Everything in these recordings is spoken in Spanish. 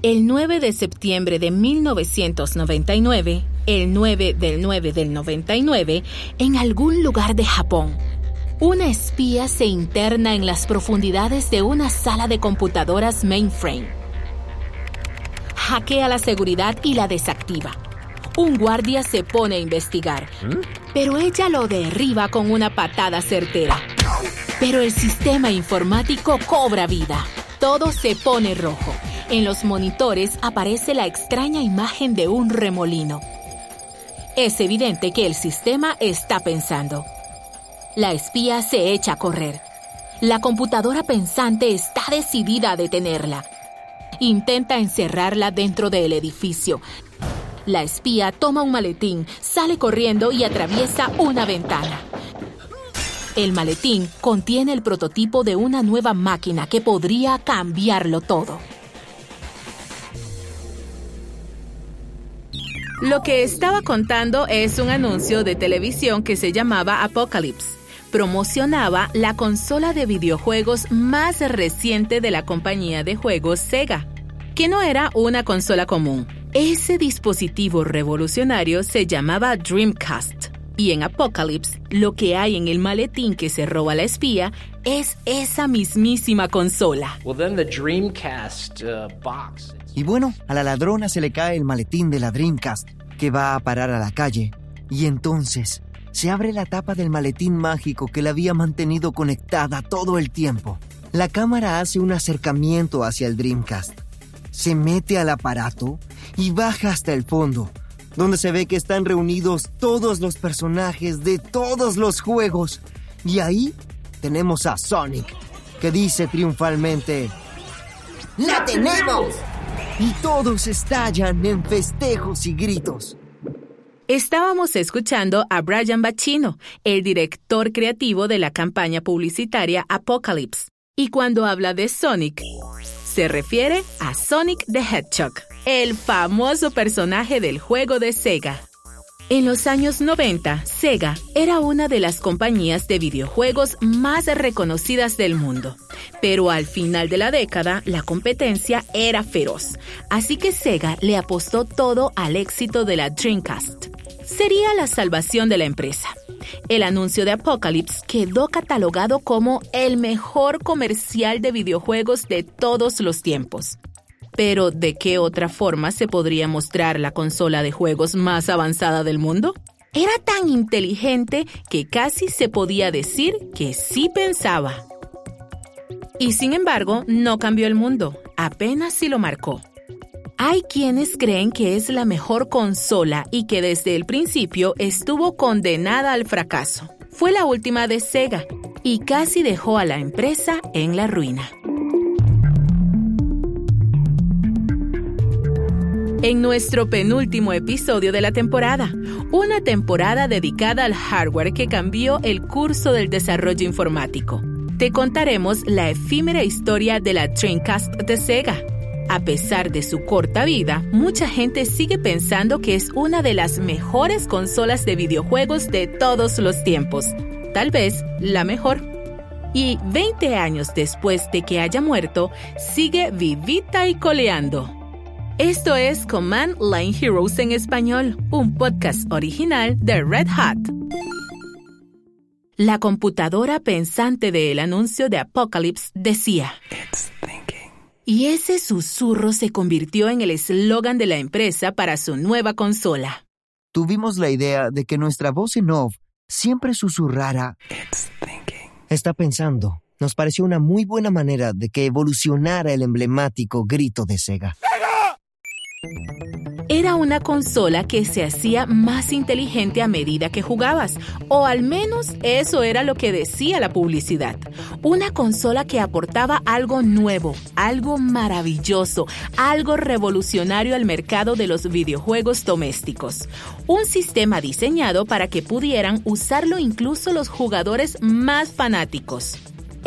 El 9 de septiembre de 1999, el 9 del 9 del 99, en algún lugar de Japón, una espía se interna en las profundidades de una sala de computadoras mainframe. Hackea la seguridad y la desactiva. Un guardia se pone a investigar, pero ella lo derriba con una patada certera. Pero el sistema informático cobra vida. Todo se pone rojo. En los monitores aparece la extraña imagen de un remolino. Es evidente que el sistema está pensando. La espía se echa a correr. La computadora pensante está decidida a detenerla. Intenta encerrarla dentro del edificio. La espía toma un maletín, sale corriendo y atraviesa una ventana. El maletín contiene el prototipo de una nueva máquina que podría cambiarlo todo. Lo que estaba contando es un anuncio de televisión que se llamaba Apocalypse. Promocionaba la consola de videojuegos más reciente de la compañía de juegos Sega, que no era una consola común. Ese dispositivo revolucionario se llamaba Dreamcast. Y en Apocalypse, lo que hay en el maletín que se roba la espía es esa mismísima consola. Well, then the Dreamcast uh, box. Y bueno, a la ladrona se le cae el maletín de la Dreamcast, que va a parar a la calle. Y entonces se abre la tapa del maletín mágico que la había mantenido conectada todo el tiempo. La cámara hace un acercamiento hacia el Dreamcast. Se mete al aparato y baja hasta el fondo, donde se ve que están reunidos todos los personajes de todos los juegos. Y ahí tenemos a Sonic, que dice triunfalmente, ¡La tenemos! Y todos estallan en festejos y gritos. Estábamos escuchando a Brian Bacino, el director creativo de la campaña publicitaria Apocalypse. Y cuando habla de Sonic, se refiere a Sonic the Hedgehog, el famoso personaje del juego de Sega. En los años 90, Sega era una de las compañías de videojuegos más reconocidas del mundo. Pero al final de la década, la competencia era feroz. Así que Sega le apostó todo al éxito de la Dreamcast. Sería la salvación de la empresa. El anuncio de Apocalypse quedó catalogado como el mejor comercial de videojuegos de todos los tiempos. Pero, ¿de qué otra forma se podría mostrar la consola de juegos más avanzada del mundo? Era tan inteligente que casi se podía decir que sí pensaba. Y sin embargo, no cambió el mundo, apenas si lo marcó. Hay quienes creen que es la mejor consola y que desde el principio estuvo condenada al fracaso. Fue la última de Sega y casi dejó a la empresa en la ruina. En nuestro penúltimo episodio de la temporada, una temporada dedicada al hardware que cambió el curso del desarrollo informático. Te contaremos la efímera historia de la Dreamcast de Sega. A pesar de su corta vida, mucha gente sigue pensando que es una de las mejores consolas de videojuegos de todos los tiempos. Tal vez la mejor. Y 20 años después de que haya muerto, sigue vivita y coleando. Esto es Command Line Heroes en español, un podcast original de Red Hat. La computadora pensante del anuncio de Apocalypse decía, y ese susurro se convirtió en el eslogan de la empresa para su nueva consola. Tuvimos la idea de que nuestra voz en off siempre susurrara, está pensando. Nos pareció una muy buena manera de que evolucionara el emblemático grito de Sega. Era una consola que se hacía más inteligente a medida que jugabas, o al menos eso era lo que decía la publicidad. Una consola que aportaba algo nuevo, algo maravilloso, algo revolucionario al mercado de los videojuegos domésticos. Un sistema diseñado para que pudieran usarlo incluso los jugadores más fanáticos.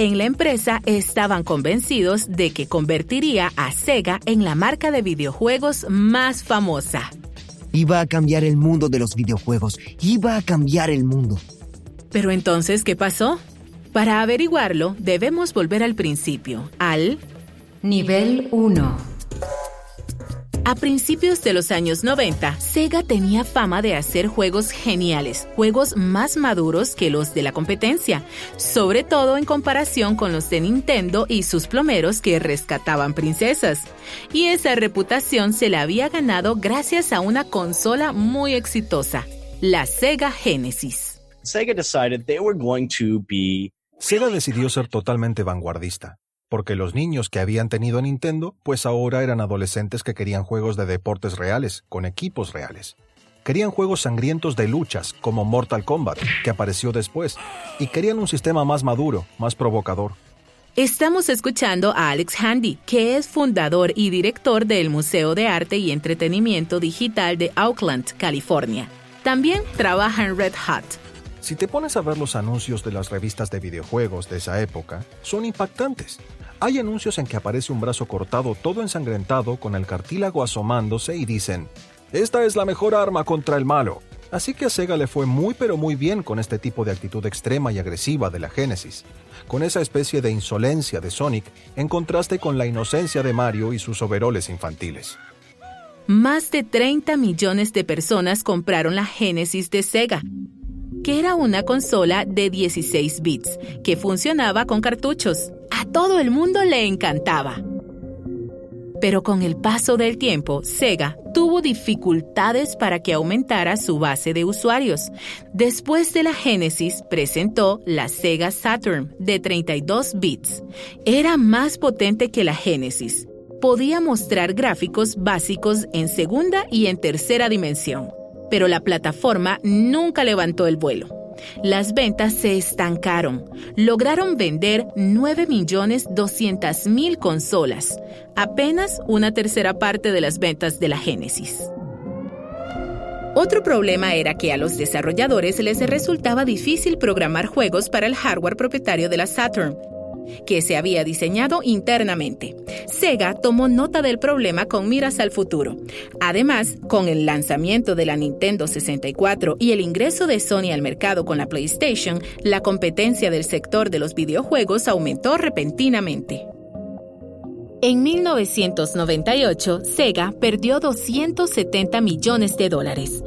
En la empresa estaban convencidos de que convertiría a Sega en la marca de videojuegos más famosa. Iba a cambiar el mundo de los videojuegos. Iba a cambiar el mundo. Pero entonces, ¿qué pasó? Para averiguarlo, debemos volver al principio, al Nivel 1. A principios de los años 90, Sega tenía fama de hacer juegos geniales, juegos más maduros que los de la competencia, sobre todo en comparación con los de Nintendo y sus plomeros que rescataban princesas. Y esa reputación se la había ganado gracias a una consola muy exitosa, la Sega Genesis. Sega decided they were going to be Sega decidió ser totalmente vanguardista porque los niños que habían tenido Nintendo, pues ahora eran adolescentes que querían juegos de deportes reales, con equipos reales. Querían juegos sangrientos de luchas, como Mortal Kombat, que apareció después, y querían un sistema más maduro, más provocador. Estamos escuchando a Alex Handy, que es fundador y director del Museo de Arte y Entretenimiento Digital de Oakland, California. También trabaja en Red Hat, si te pones a ver los anuncios de las revistas de videojuegos de esa época, son impactantes. Hay anuncios en que aparece un brazo cortado todo ensangrentado con el cartílago asomándose y dicen, esta es la mejor arma contra el malo. Así que a Sega le fue muy pero muy bien con este tipo de actitud extrema y agresiva de la Genesis, con esa especie de insolencia de Sonic en contraste con la inocencia de Mario y sus overoles infantiles. Más de 30 millones de personas compraron la Genesis de Sega, que era una consola de 16 bits que funcionaba con cartuchos. A todo el mundo le encantaba. Pero con el paso del tiempo, Sega tuvo dificultades para que aumentara su base de usuarios. Después de la Genesis, presentó la Sega Saturn de 32 bits. Era más potente que la Genesis. Podía mostrar gráficos básicos en segunda y en tercera dimensión pero la plataforma nunca levantó el vuelo. Las ventas se estancaron. Lograron vender 9.200.000 consolas, apenas una tercera parte de las ventas de la Genesis. Otro problema era que a los desarrolladores les resultaba difícil programar juegos para el hardware propietario de la Saturn, que se había diseñado internamente. Sega tomó nota del problema con miras al futuro. Además, con el lanzamiento de la Nintendo 64 y el ingreso de Sony al mercado con la PlayStation, la competencia del sector de los videojuegos aumentó repentinamente. En 1998, Sega perdió 270 millones de dólares.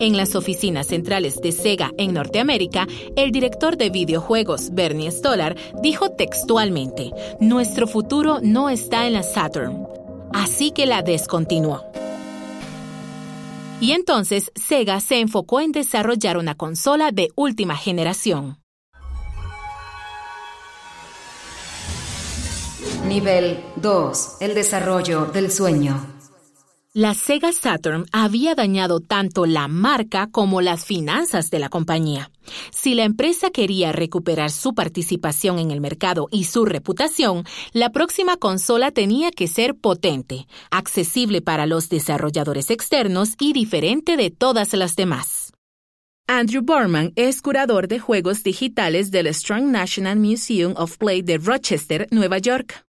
En las oficinas centrales de Sega en Norteamérica, el director de videojuegos, Bernie Stolar, dijo textualmente, Nuestro futuro no está en la Saturn, así que la descontinuó. Y entonces Sega se enfocó en desarrollar una consola de última generación. Nivel 2. El desarrollo del sueño. La Sega Saturn había dañado tanto la marca como las finanzas de la compañía. Si la empresa quería recuperar su participación en el mercado y su reputación, la próxima consola tenía que ser potente, accesible para los desarrolladores externos y diferente de todas las demás. Andrew Borman es curador de juegos digitales del Strong National Museum of Play de Rochester, Nueva York.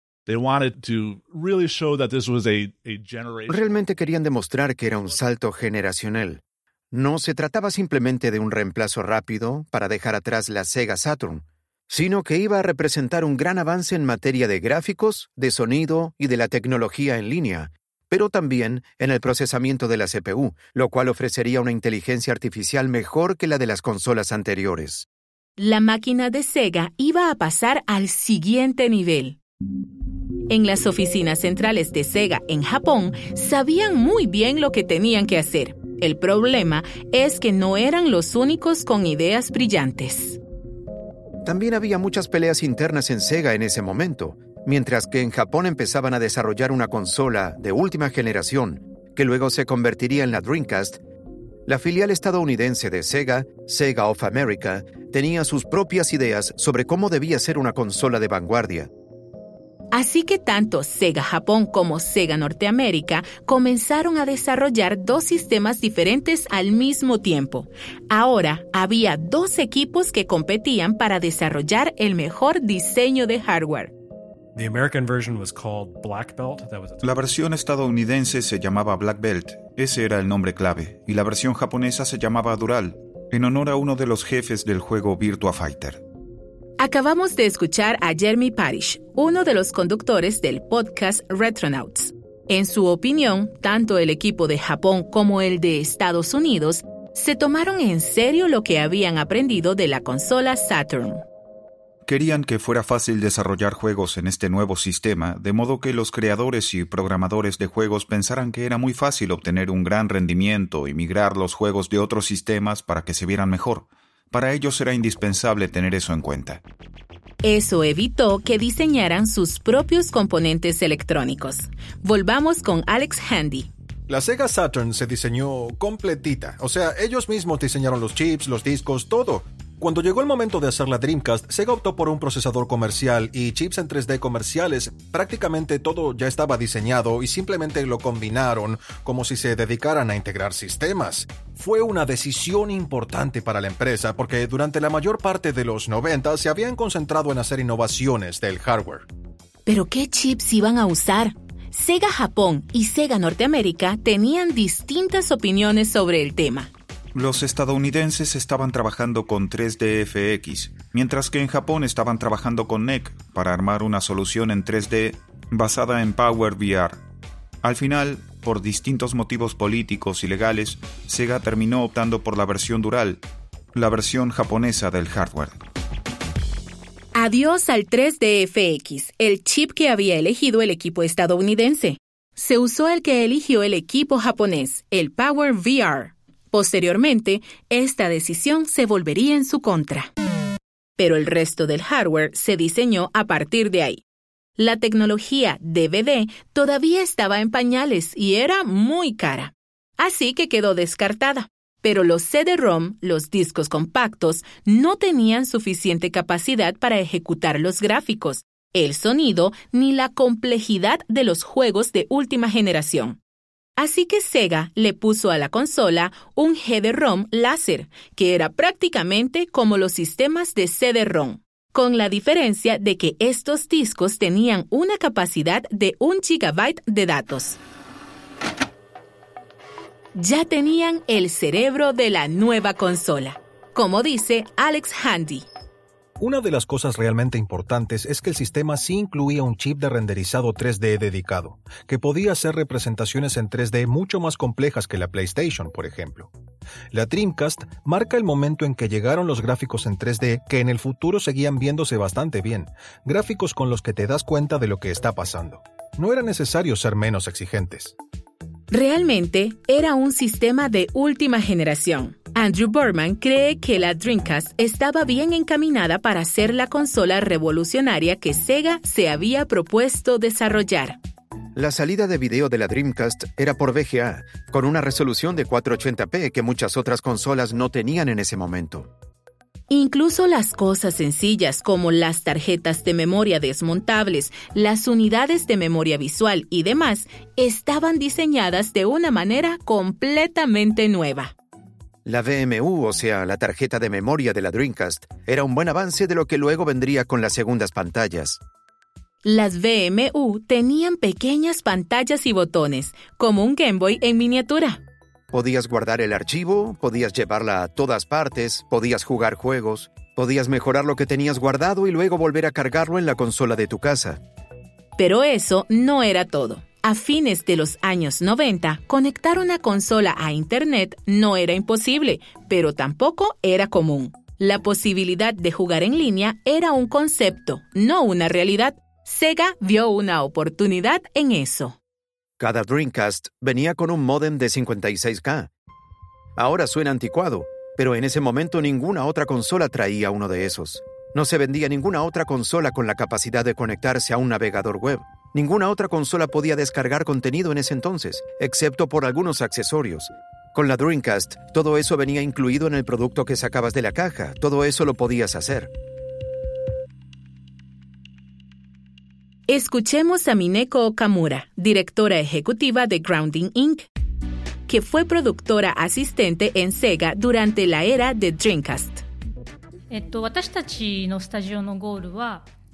Realmente querían demostrar que era un salto generacional. No se trataba simplemente de un reemplazo rápido para dejar atrás la Sega Saturn, sino que iba a representar un gran avance en materia de gráficos, de sonido y de la tecnología en línea, pero también en el procesamiento de la CPU, lo cual ofrecería una inteligencia artificial mejor que la de las consolas anteriores. La máquina de Sega iba a pasar al siguiente nivel. En las oficinas centrales de Sega en Japón sabían muy bien lo que tenían que hacer. El problema es que no eran los únicos con ideas brillantes. También había muchas peleas internas en Sega en ese momento, mientras que en Japón empezaban a desarrollar una consola de última generación, que luego se convertiría en la Dreamcast. La filial estadounidense de Sega, Sega of America, tenía sus propias ideas sobre cómo debía ser una consola de vanguardia. Así que tanto Sega Japón como Sega Norteamérica comenzaron a desarrollar dos sistemas diferentes al mismo tiempo. Ahora había dos equipos que competían para desarrollar el mejor diseño de hardware. La versión estadounidense se llamaba Black Belt, ese era el nombre clave, y la versión japonesa se llamaba Dural, en honor a uno de los jefes del juego Virtua Fighter. Acabamos de escuchar a Jeremy Parish, uno de los conductores del podcast Retronauts. En su opinión, tanto el equipo de Japón como el de Estados Unidos se tomaron en serio lo que habían aprendido de la consola Saturn. Querían que fuera fácil desarrollar juegos en este nuevo sistema, de modo que los creadores y programadores de juegos pensaran que era muy fácil obtener un gran rendimiento y migrar los juegos de otros sistemas para que se vieran mejor. Para ellos era indispensable tener eso en cuenta. Eso evitó que diseñaran sus propios componentes electrónicos. Volvamos con Alex Handy. La Sega Saturn se diseñó completita, o sea, ellos mismos diseñaron los chips, los discos, todo. Cuando llegó el momento de hacer la Dreamcast, Sega optó por un procesador comercial y chips en 3D comerciales. Prácticamente todo ya estaba diseñado y simplemente lo combinaron como si se dedicaran a integrar sistemas. Fue una decisión importante para la empresa porque durante la mayor parte de los 90 se habían concentrado en hacer innovaciones del hardware. ¿Pero qué chips iban a usar? Sega Japón y Sega Norteamérica tenían distintas opiniones sobre el tema. Los estadounidenses estaban trabajando con 3DFX, mientras que en Japón estaban trabajando con NEC para armar una solución en 3D basada en Power VR. Al final, por distintos motivos políticos y legales, Sega terminó optando por la versión Dural, la versión japonesa del hardware. Adiós al 3DFX, el chip que había elegido el equipo estadounidense. Se usó el que eligió el equipo japonés, el Power VR. Posteriormente, esta decisión se volvería en su contra. Pero el resto del hardware se diseñó a partir de ahí. La tecnología DVD todavía estaba en pañales y era muy cara. Así que quedó descartada. Pero los CD-ROM, los discos compactos, no tenían suficiente capacidad para ejecutar los gráficos, el sonido ni la complejidad de los juegos de última generación. Así que Sega le puso a la consola un GD-ROM láser, que era prácticamente como los sistemas de CD-ROM, con la diferencia de que estos discos tenían una capacidad de un gigabyte de datos. Ya tenían el cerebro de la nueva consola, como dice Alex Handy. Una de las cosas realmente importantes es que el sistema sí incluía un chip de renderizado 3D dedicado, que podía hacer representaciones en 3D mucho más complejas que la PlayStation, por ejemplo. La Dreamcast marca el momento en que llegaron los gráficos en 3D que en el futuro seguían viéndose bastante bien, gráficos con los que te das cuenta de lo que está pasando. No era necesario ser menos exigentes. Realmente era un sistema de última generación. Andrew Berman cree que la Dreamcast estaba bien encaminada para ser la consola revolucionaria que Sega se había propuesto desarrollar. La salida de video de la Dreamcast era por VGA, con una resolución de 480p que muchas otras consolas no tenían en ese momento. Incluso las cosas sencillas como las tarjetas de memoria desmontables, las unidades de memoria visual y demás estaban diseñadas de una manera completamente nueva. La VMU, o sea, la tarjeta de memoria de la Dreamcast, era un buen avance de lo que luego vendría con las segundas pantallas. Las VMU tenían pequeñas pantallas y botones, como un Game Boy en miniatura. Podías guardar el archivo, podías llevarla a todas partes, podías jugar juegos, podías mejorar lo que tenías guardado y luego volver a cargarlo en la consola de tu casa. Pero eso no era todo. A fines de los años 90, conectar una consola a Internet no era imposible, pero tampoco era común. La posibilidad de jugar en línea era un concepto, no una realidad. Sega vio una oportunidad en eso. Cada Dreamcast venía con un modem de 56K. Ahora suena anticuado, pero en ese momento ninguna otra consola traía uno de esos. No se vendía ninguna otra consola con la capacidad de conectarse a un navegador web. Ninguna otra consola podía descargar contenido en ese entonces, excepto por algunos accesorios. Con la Dreamcast, todo eso venía incluido en el producto que sacabas de la caja, todo eso lo podías hacer. Escuchemos a Mineko Okamura, directora ejecutiva de Grounding Inc., que fue productora asistente en Sega durante la era de Dreamcast.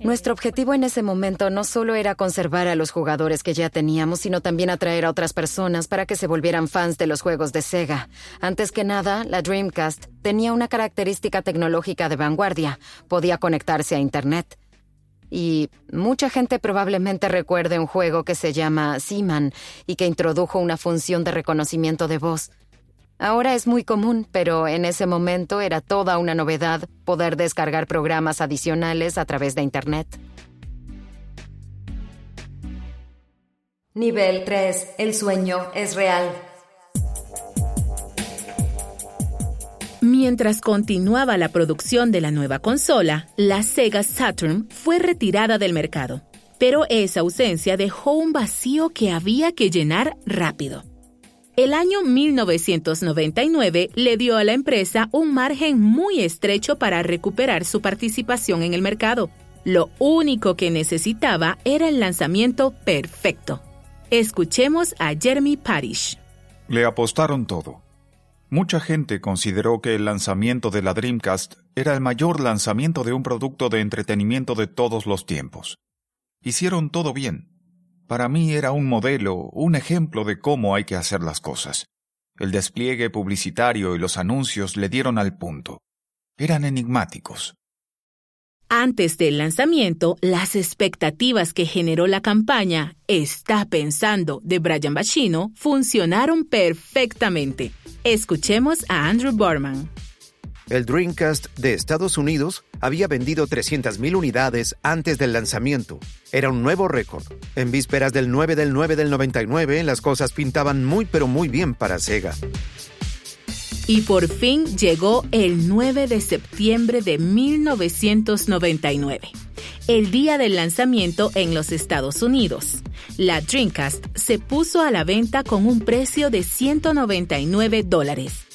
Nuestro objetivo en ese momento no solo era conservar a los jugadores que ya teníamos, sino también atraer a otras personas para que se volvieran fans de los juegos de Sega. Antes que nada, la Dreamcast tenía una característica tecnológica de vanguardia. Podía conectarse a Internet. Y mucha gente probablemente recuerde un juego que se llama Seaman y que introdujo una función de reconocimiento de voz. Ahora es muy común, pero en ese momento era toda una novedad poder descargar programas adicionales a través de Internet. Nivel 3. El sueño es real. Mientras continuaba la producción de la nueva consola, la Sega Saturn fue retirada del mercado. Pero esa ausencia dejó un vacío que había que llenar rápido. El año 1999 le dio a la empresa un margen muy estrecho para recuperar su participación en el mercado. Lo único que necesitaba era el lanzamiento perfecto. Escuchemos a Jeremy Parish. Le apostaron todo. Mucha gente consideró que el lanzamiento de la Dreamcast era el mayor lanzamiento de un producto de entretenimiento de todos los tiempos. Hicieron todo bien. Para mí era un modelo, un ejemplo de cómo hay que hacer las cosas. El despliegue publicitario y los anuncios le dieron al punto. Eran enigmáticos. Antes del lanzamiento, las expectativas que generó la campaña Está pensando de Brian Bacino funcionaron perfectamente. Escuchemos a Andrew Borman. El Dreamcast de Estados Unidos había vendido 300.000 unidades antes del lanzamiento. Era un nuevo récord. En vísperas del 9 del 9 del 99, las cosas pintaban muy pero muy bien para Sega. Y por fin llegó el 9 de septiembre de 1999, el día del lanzamiento en los Estados Unidos. La Dreamcast se puso a la venta con un precio de 199 dólares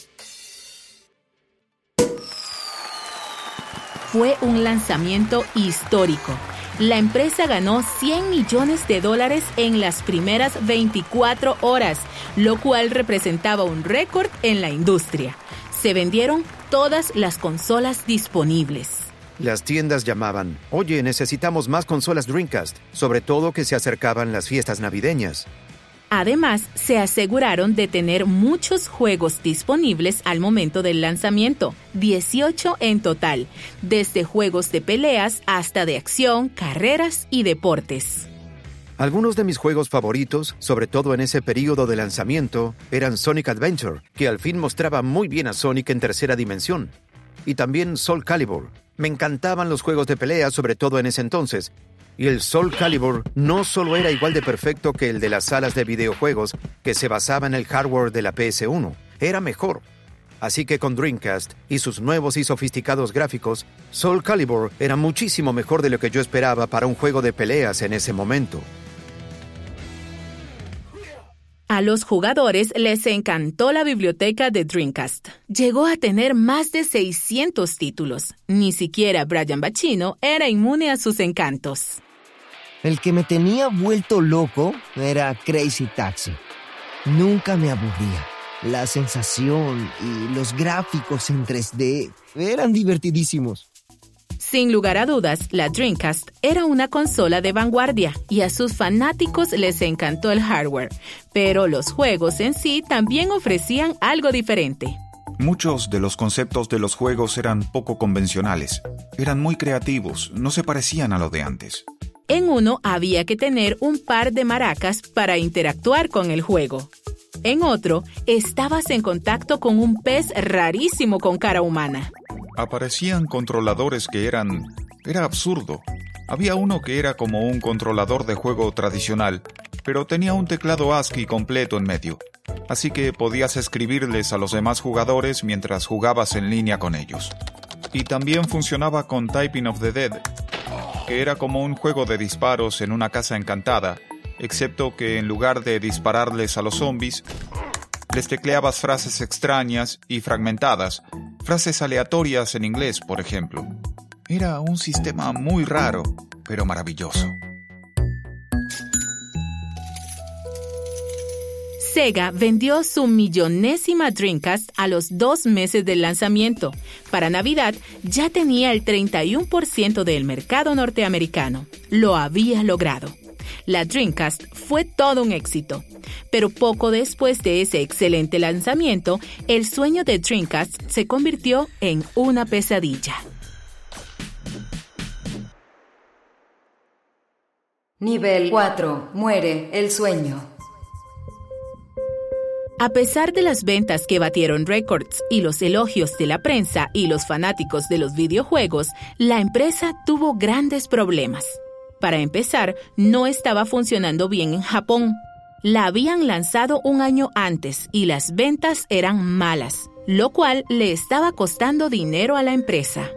fue un lanzamiento histórico. La empresa ganó 100 millones de dólares en las primeras 24 horas, lo cual representaba un récord en la industria. Se vendieron todas las consolas disponibles. Las tiendas llamaban, oye, necesitamos más consolas Dreamcast, sobre todo que se acercaban las fiestas navideñas. Además, se aseguraron de tener muchos juegos disponibles al momento del lanzamiento, 18 en total, desde juegos de peleas hasta de acción, carreras y deportes. Algunos de mis juegos favoritos, sobre todo en ese periodo de lanzamiento, eran Sonic Adventure, que al fin mostraba muy bien a Sonic en tercera dimensión, y también Soul Calibur. Me encantaban los juegos de pelea, sobre todo en ese entonces, y el Soul Calibur no solo era igual de perfecto que el de las salas de videojuegos que se basaba en el hardware de la PS1, era mejor. Así que con Dreamcast y sus nuevos y sofisticados gráficos, Soul Calibur era muchísimo mejor de lo que yo esperaba para un juego de peleas en ese momento. A los jugadores les encantó la biblioteca de Dreamcast. Llegó a tener más de 600 títulos. Ni siquiera Brian Bacino era inmune a sus encantos. El que me tenía vuelto loco era Crazy Taxi. Nunca me aburría. La sensación y los gráficos en 3D eran divertidísimos. Sin lugar a dudas, la Dreamcast era una consola de vanguardia y a sus fanáticos les encantó el hardware, pero los juegos en sí también ofrecían algo diferente. Muchos de los conceptos de los juegos eran poco convencionales, eran muy creativos, no se parecían a lo de antes. En uno había que tener un par de maracas para interactuar con el juego. En otro, estabas en contacto con un pez rarísimo con cara humana aparecían controladores que eran... Era absurdo. Había uno que era como un controlador de juego tradicional, pero tenía un teclado ASCII completo en medio, así que podías escribirles a los demás jugadores mientras jugabas en línea con ellos. Y también funcionaba con Typing of the Dead, que era como un juego de disparos en una casa encantada, excepto que en lugar de dispararles a los zombies, les tecleabas frases extrañas y fragmentadas, frases aleatorias en inglés, por ejemplo. Era un sistema muy raro, pero maravilloso. Sega vendió su millonésima Dreamcast a los dos meses del lanzamiento. Para Navidad ya tenía el 31% del mercado norteamericano. Lo había logrado. La Dreamcast fue todo un éxito. Pero poco después de ese excelente lanzamiento, el sueño de Dreamcast se convirtió en una pesadilla. Nivel 4. Muere el sueño. A pesar de las ventas que batieron récords y los elogios de la prensa y los fanáticos de los videojuegos, la empresa tuvo grandes problemas. Para empezar, no estaba funcionando bien en Japón. La habían lanzado un año antes y las ventas eran malas, lo cual le estaba costando dinero a la empresa.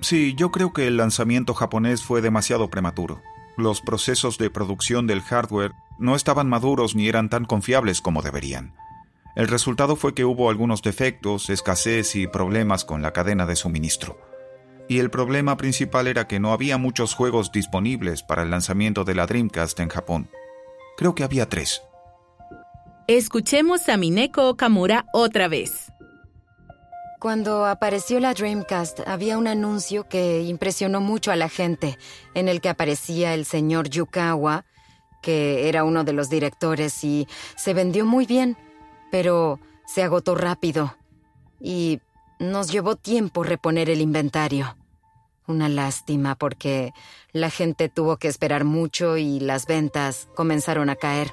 Sí, yo creo que el lanzamiento japonés fue demasiado prematuro. Los procesos de producción del hardware no estaban maduros ni eran tan confiables como deberían. El resultado fue que hubo algunos defectos, escasez y problemas con la cadena de suministro. Y el problema principal era que no había muchos juegos disponibles para el lanzamiento de la Dreamcast en Japón. Creo que había tres. Escuchemos a Mineko Okamura otra vez. Cuando apareció la Dreamcast había un anuncio que impresionó mucho a la gente, en el que aparecía el señor Yukawa, que era uno de los directores, y se vendió muy bien pero se agotó rápido y nos llevó tiempo reponer el inventario. Una lástima porque la gente tuvo que esperar mucho y las ventas comenzaron a caer.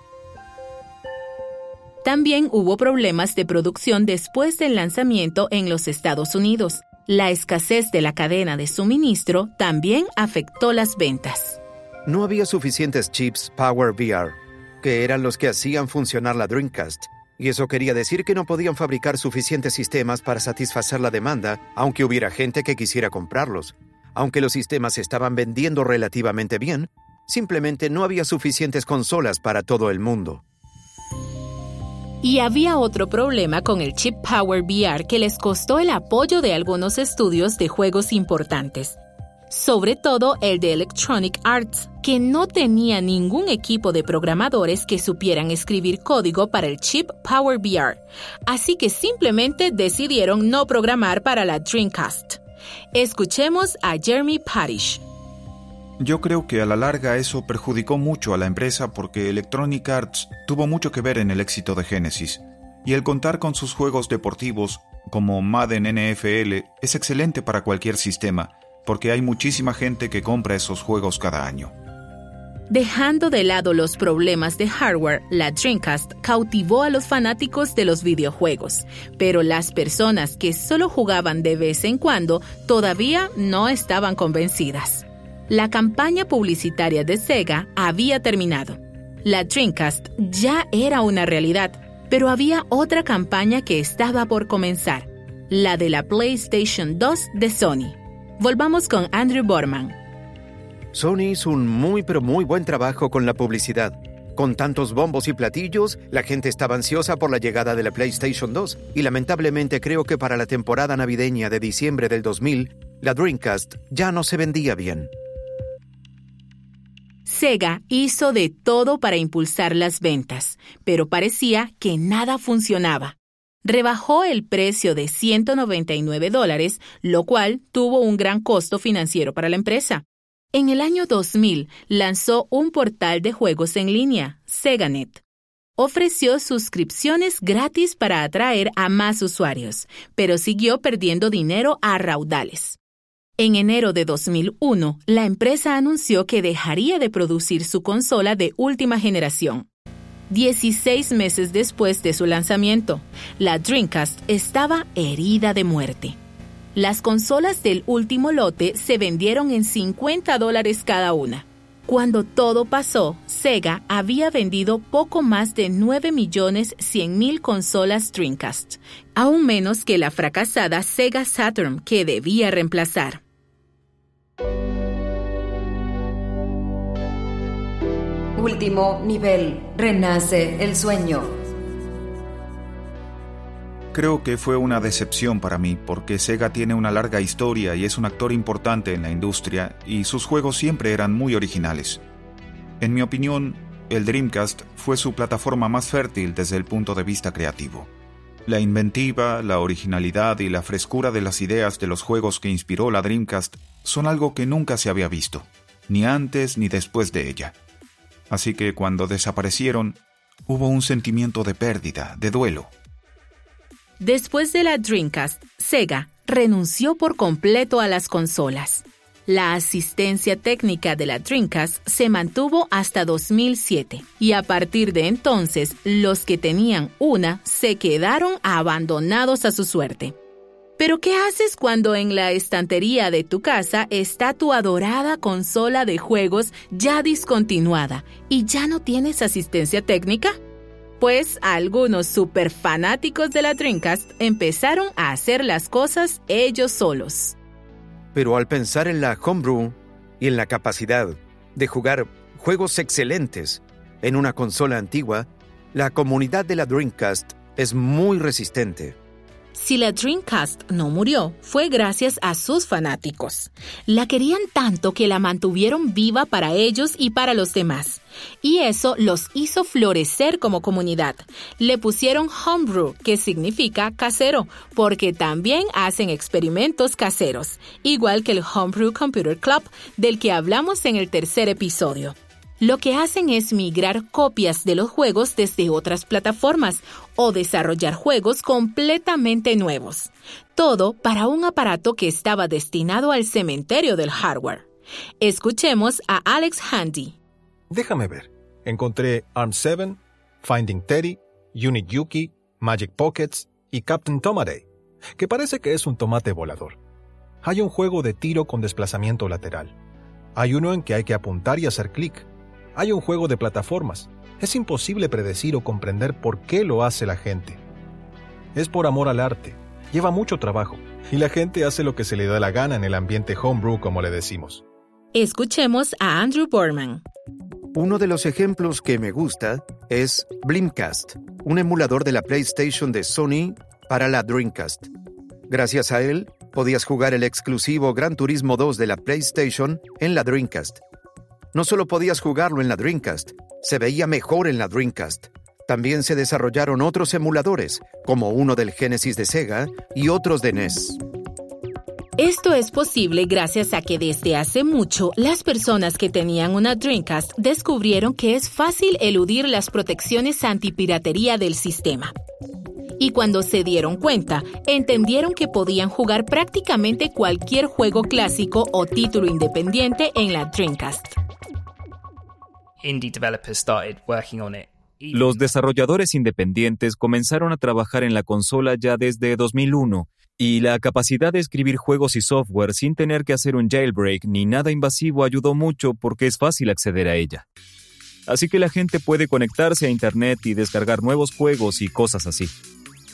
También hubo problemas de producción después del lanzamiento en los Estados Unidos. La escasez de la cadena de suministro también afectó las ventas. No había suficientes chips Power VR, que eran los que hacían funcionar la Dreamcast, y eso quería decir que no podían fabricar suficientes sistemas para satisfacer la demanda, aunque hubiera gente que quisiera comprarlos. Aunque los sistemas estaban vendiendo relativamente bien, simplemente no había suficientes consolas para todo el mundo. Y había otro problema con el chip Power VR que les costó el apoyo de algunos estudios de juegos importantes sobre todo el de Electronic Arts, que no tenía ningún equipo de programadores que supieran escribir código para el chip Power VR, así que simplemente decidieron no programar para la Dreamcast. Escuchemos a Jeremy Parish. Yo creo que a la larga eso perjudicó mucho a la empresa porque Electronic Arts tuvo mucho que ver en el éxito de Genesis, y el contar con sus juegos deportivos como Madden NFL es excelente para cualquier sistema, porque hay muchísima gente que compra esos juegos cada año. Dejando de lado los problemas de hardware, la Dreamcast cautivó a los fanáticos de los videojuegos, pero las personas que solo jugaban de vez en cuando todavía no estaban convencidas. La campaña publicitaria de Sega había terminado. La Dreamcast ya era una realidad, pero había otra campaña que estaba por comenzar, la de la PlayStation 2 de Sony. Volvamos con Andrew Borman. Sony hizo un muy pero muy buen trabajo con la publicidad. Con tantos bombos y platillos, la gente estaba ansiosa por la llegada de la PlayStation 2 y lamentablemente creo que para la temporada navideña de diciembre del 2000, la Dreamcast ya no se vendía bien. Sega hizo de todo para impulsar las ventas, pero parecía que nada funcionaba rebajó el precio de 199 dólares, lo cual tuvo un gran costo financiero para la empresa. En el año 2000 lanzó un portal de juegos en línea, SegaNet. Ofreció suscripciones gratis para atraer a más usuarios, pero siguió perdiendo dinero a raudales. En enero de 2001, la empresa anunció que dejaría de producir su consola de última generación. 16 meses después de su lanzamiento, la Dreamcast estaba herida de muerte. Las consolas del último lote se vendieron en 50 dólares cada una. Cuando todo pasó, Sega había vendido poco más de 9 millones 100 mil consolas Dreamcast, aún menos que la fracasada Sega Saturn que debía reemplazar. Último nivel. Renace el sueño. Creo que fue una decepción para mí porque Sega tiene una larga historia y es un actor importante en la industria y sus juegos siempre eran muy originales. En mi opinión, el Dreamcast fue su plataforma más fértil desde el punto de vista creativo. La inventiva, la originalidad y la frescura de las ideas de los juegos que inspiró la Dreamcast son algo que nunca se había visto, ni antes ni después de ella. Así que cuando desaparecieron, hubo un sentimiento de pérdida, de duelo. Después de la Dreamcast, Sega renunció por completo a las consolas. La asistencia técnica de la Dreamcast se mantuvo hasta 2007 y a partir de entonces los que tenían una se quedaron abandonados a su suerte. Pero ¿qué haces cuando en la estantería de tu casa está tu adorada consola de juegos ya discontinuada y ya no tienes asistencia técnica? Pues algunos super fanáticos de la Dreamcast empezaron a hacer las cosas ellos solos. Pero al pensar en la homebrew y en la capacidad de jugar juegos excelentes en una consola antigua, la comunidad de la Dreamcast es muy resistente. Si la Dreamcast no murió, fue gracias a sus fanáticos. La querían tanto que la mantuvieron viva para ellos y para los demás. Y eso los hizo florecer como comunidad. Le pusieron homebrew, que significa casero, porque también hacen experimentos caseros, igual que el Homebrew Computer Club, del que hablamos en el tercer episodio. Lo que hacen es migrar copias de los juegos desde otras plataformas o desarrollar juegos completamente nuevos. Todo para un aparato que estaba destinado al cementerio del hardware. Escuchemos a Alex Handy. Déjame ver. Encontré ARM 7, Finding Teddy, Unit Yuki, Magic Pockets y Captain Tomate, que parece que es un tomate volador. Hay un juego de tiro con desplazamiento lateral. Hay uno en que hay que apuntar y hacer clic hay un juego de plataformas. Es imposible predecir o comprender por qué lo hace la gente. Es por amor al arte. Lleva mucho trabajo. Y la gente hace lo que se le da la gana en el ambiente homebrew, como le decimos. Escuchemos a Andrew Borman. Uno de los ejemplos que me gusta es Blimcast, un emulador de la PlayStation de Sony para la Dreamcast. Gracias a él, podías jugar el exclusivo Gran Turismo 2 de la PlayStation en la Dreamcast no solo podías jugarlo en la Dreamcast, se veía mejor en la Dreamcast. También se desarrollaron otros emuladores, como uno del Genesis de Sega y otros de NES. Esto es posible gracias a que desde hace mucho las personas que tenían una Dreamcast descubrieron que es fácil eludir las protecciones antipiratería del sistema. Y cuando se dieron cuenta, entendieron que podían jugar prácticamente cualquier juego clásico o título independiente en la Dreamcast. Los desarrolladores independientes comenzaron a trabajar en la consola ya desde 2001 y la capacidad de escribir juegos y software sin tener que hacer un jailbreak ni nada invasivo ayudó mucho porque es fácil acceder a ella. Así que la gente puede conectarse a Internet y descargar nuevos juegos y cosas así.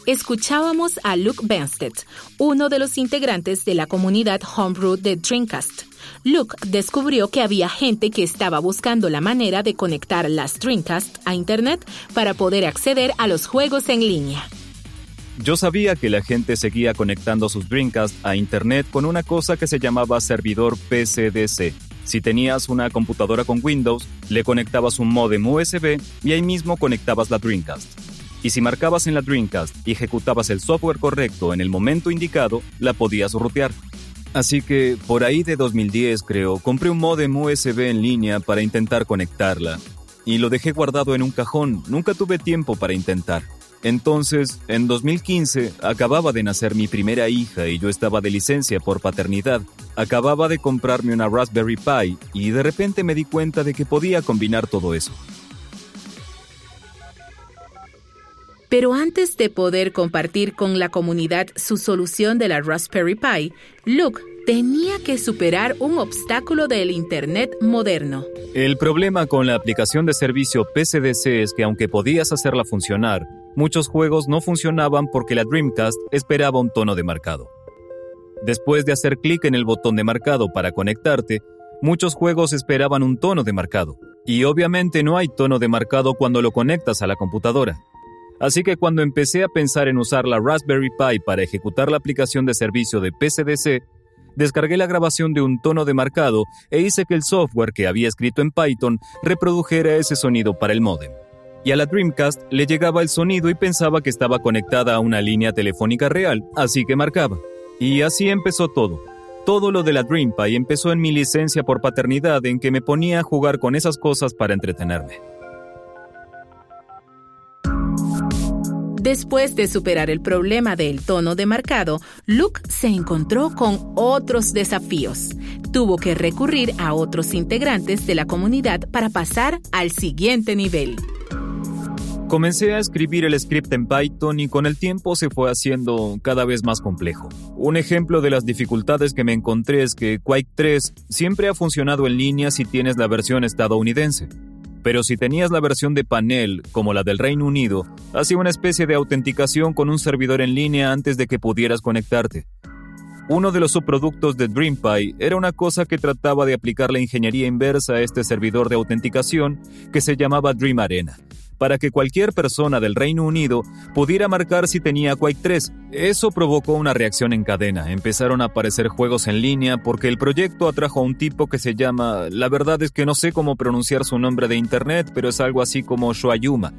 Escuchábamos a Luke Benstead, uno de los integrantes de la comunidad Homebrew de Dreamcast. Luke descubrió que había gente que estaba buscando la manera de conectar las Dreamcast a Internet para poder acceder a los juegos en línea. Yo sabía que la gente seguía conectando sus Dreamcast a Internet con una cosa que se llamaba servidor PCDC. Si tenías una computadora con Windows, le conectabas un modem USB y ahí mismo conectabas la Dreamcast. Y si marcabas en la Dreamcast y ejecutabas el software correcto en el momento indicado, la podías rutear. Así que por ahí de 2010 creo, compré un modem USB en línea para intentar conectarla. Y lo dejé guardado en un cajón, nunca tuve tiempo para intentar. Entonces, en 2015, acababa de nacer mi primera hija y yo estaba de licencia por paternidad. Acababa de comprarme una Raspberry Pi y de repente me di cuenta de que podía combinar todo eso. Pero antes de poder compartir con la comunidad su solución de la Raspberry Pi, Luke tenía que superar un obstáculo del Internet moderno. El problema con la aplicación de servicio PCDC es que aunque podías hacerla funcionar, muchos juegos no funcionaban porque la Dreamcast esperaba un tono de marcado. Después de hacer clic en el botón de marcado para conectarte, muchos juegos esperaban un tono de marcado. Y obviamente no hay tono de marcado cuando lo conectas a la computadora. Así que cuando empecé a pensar en usar la Raspberry Pi para ejecutar la aplicación de servicio de PCDC, descargué la grabación de un tono de marcado e hice que el software que había escrito en Python reprodujera ese sonido para el modem. Y a la Dreamcast le llegaba el sonido y pensaba que estaba conectada a una línea telefónica real, así que marcaba. Y así empezó todo. Todo lo de la DreamPi empezó en mi licencia por paternidad en que me ponía a jugar con esas cosas para entretenerme. Después de superar el problema del tono de marcado, Luke se encontró con otros desafíos. Tuvo que recurrir a otros integrantes de la comunidad para pasar al siguiente nivel. Comencé a escribir el script en Python y con el tiempo se fue haciendo cada vez más complejo. Un ejemplo de las dificultades que me encontré es que Quake 3 siempre ha funcionado en línea si tienes la versión estadounidense. Pero si tenías la versión de panel, como la del Reino Unido, hacía una especie de autenticación con un servidor en línea antes de que pudieras conectarte. Uno de los subproductos de DreamPy era una cosa que trataba de aplicar la ingeniería inversa a este servidor de autenticación que se llamaba Dream Arena para que cualquier persona del Reino Unido pudiera marcar si tenía Quake 3. Eso provocó una reacción en cadena. Empezaron a aparecer juegos en línea porque el proyecto atrajo a un tipo que se llama, la verdad es que no sé cómo pronunciar su nombre de internet, pero es algo así como Shoayuma.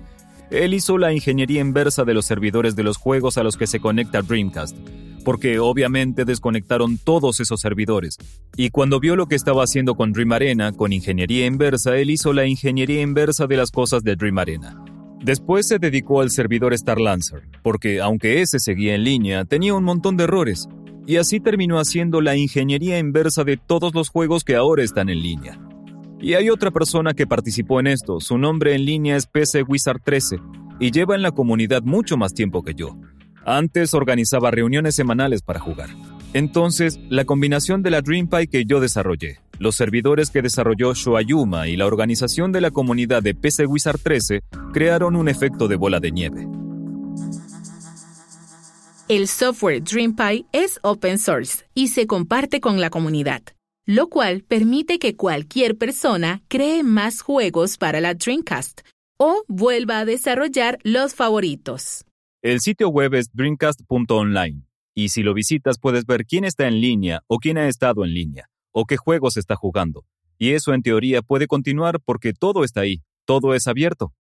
Él hizo la ingeniería inversa de los servidores de los juegos a los que se conecta Dreamcast porque obviamente desconectaron todos esos servidores. Y cuando vio lo que estaba haciendo con Dream Arena, con ingeniería inversa, él hizo la ingeniería inversa de las cosas de Dream Arena. Después se dedicó al servidor Star Lancer, porque aunque ese seguía en línea, tenía un montón de errores, y así terminó haciendo la ingeniería inversa de todos los juegos que ahora están en línea. Y hay otra persona que participó en esto, su nombre en línea es PC Wizard 13, y lleva en la comunidad mucho más tiempo que yo. Antes organizaba reuniones semanales para jugar. Entonces, la combinación de la DreamPy que yo desarrollé, los servidores que desarrolló Shoayuma y la organización de la comunidad de PC Wizard 13 crearon un efecto de bola de nieve. El software DreamPy es open source y se comparte con la comunidad, lo cual permite que cualquier persona cree más juegos para la Dreamcast o vuelva a desarrollar los favoritos. El sitio web es dreamcast.online y si lo visitas puedes ver quién está en línea o quién ha estado en línea o qué juegos está jugando. Y eso en teoría puede continuar porque todo está ahí, todo es abierto.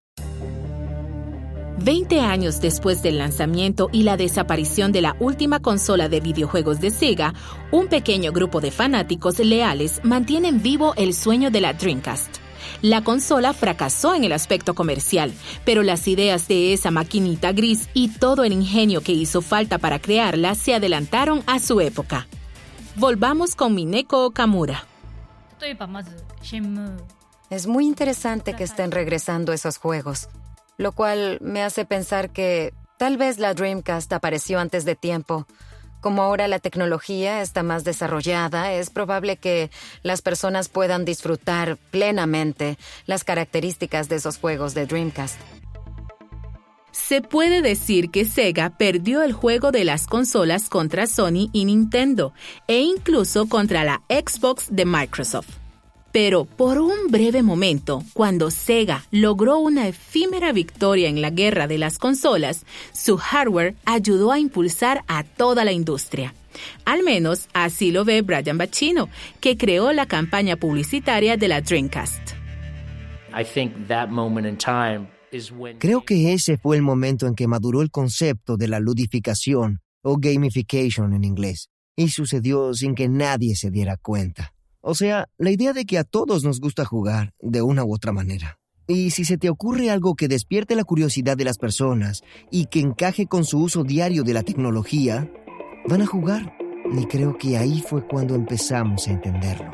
Veinte años después del lanzamiento y la desaparición de la última consola de videojuegos de Sega, un pequeño grupo de fanáticos leales mantienen vivo el sueño de la Dreamcast. La consola fracasó en el aspecto comercial, pero las ideas de esa maquinita gris y todo el ingenio que hizo falta para crearla se adelantaron a su época. Volvamos con Mineko Okamura. Es muy interesante que estén regresando esos juegos, lo cual me hace pensar que tal vez la Dreamcast apareció antes de tiempo como ahora la tecnología está más desarrollada, es probable que las personas puedan disfrutar plenamente las características de esos juegos de Dreamcast. Se puede decir que Sega perdió el juego de las consolas contra Sony y Nintendo, e incluso contra la Xbox de Microsoft. Pero por un breve momento, cuando Sega logró una efímera victoria en la guerra de las consolas, su hardware ayudó a impulsar a toda la industria. Al menos así lo ve Brian Bacino, que creó la campaña publicitaria de la Dreamcast. Creo que ese fue el momento en que maduró el concepto de la ludificación o gamification en inglés, y sucedió sin que nadie se diera cuenta. O sea, la idea de que a todos nos gusta jugar de una u otra manera. Y si se te ocurre algo que despierte la curiosidad de las personas y que encaje con su uso diario de la tecnología, van a jugar. Y creo que ahí fue cuando empezamos a entenderlo.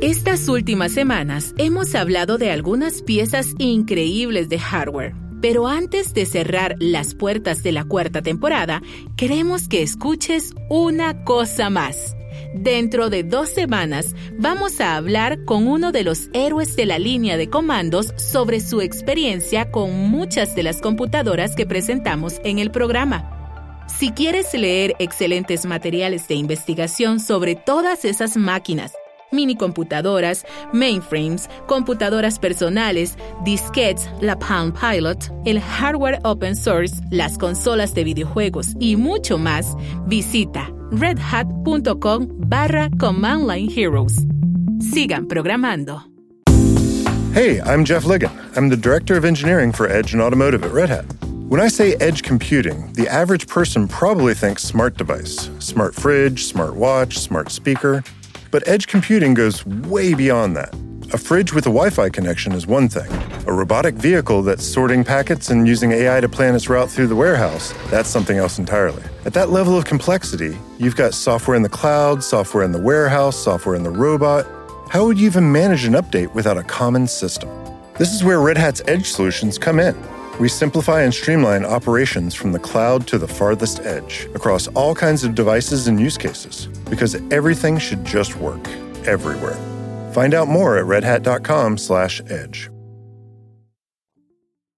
Estas últimas semanas hemos hablado de algunas piezas increíbles de hardware pero antes de cerrar las puertas de la cuarta temporada, queremos que escuches una cosa más. Dentro de dos semanas vamos a hablar con uno de los héroes de la línea de comandos sobre su experiencia con muchas de las computadoras que presentamos en el programa. Si quieres leer excelentes materiales de investigación sobre todas esas máquinas, mini computadoras, mainframes, computadoras personales, disquetes, la Palm Pilot, el hardware open source, las consolas de videojuegos y mucho más, visita redhat.com barra Command Line Heroes. Sigan programando. Hey, I'm Jeff Ligon. I'm the Director of Engineering for Edge and Automotive at Red Hat. When I say edge computing, the average person probably thinks smart device, smart fridge, smart watch, smart speaker. But edge computing goes way beyond that. A fridge with a Wi Fi connection is one thing. A robotic vehicle that's sorting packets and using AI to plan its route through the warehouse, that's something else entirely. At that level of complexity, you've got software in the cloud, software in the warehouse, software in the robot. How would you even manage an update without a common system? This is where Red Hat's Edge solutions come in. We simplify and streamline operations from the cloud to the farthest edge across all kinds of devices and use cases because everything should just work everywhere. Find out more at redhat.com/edge.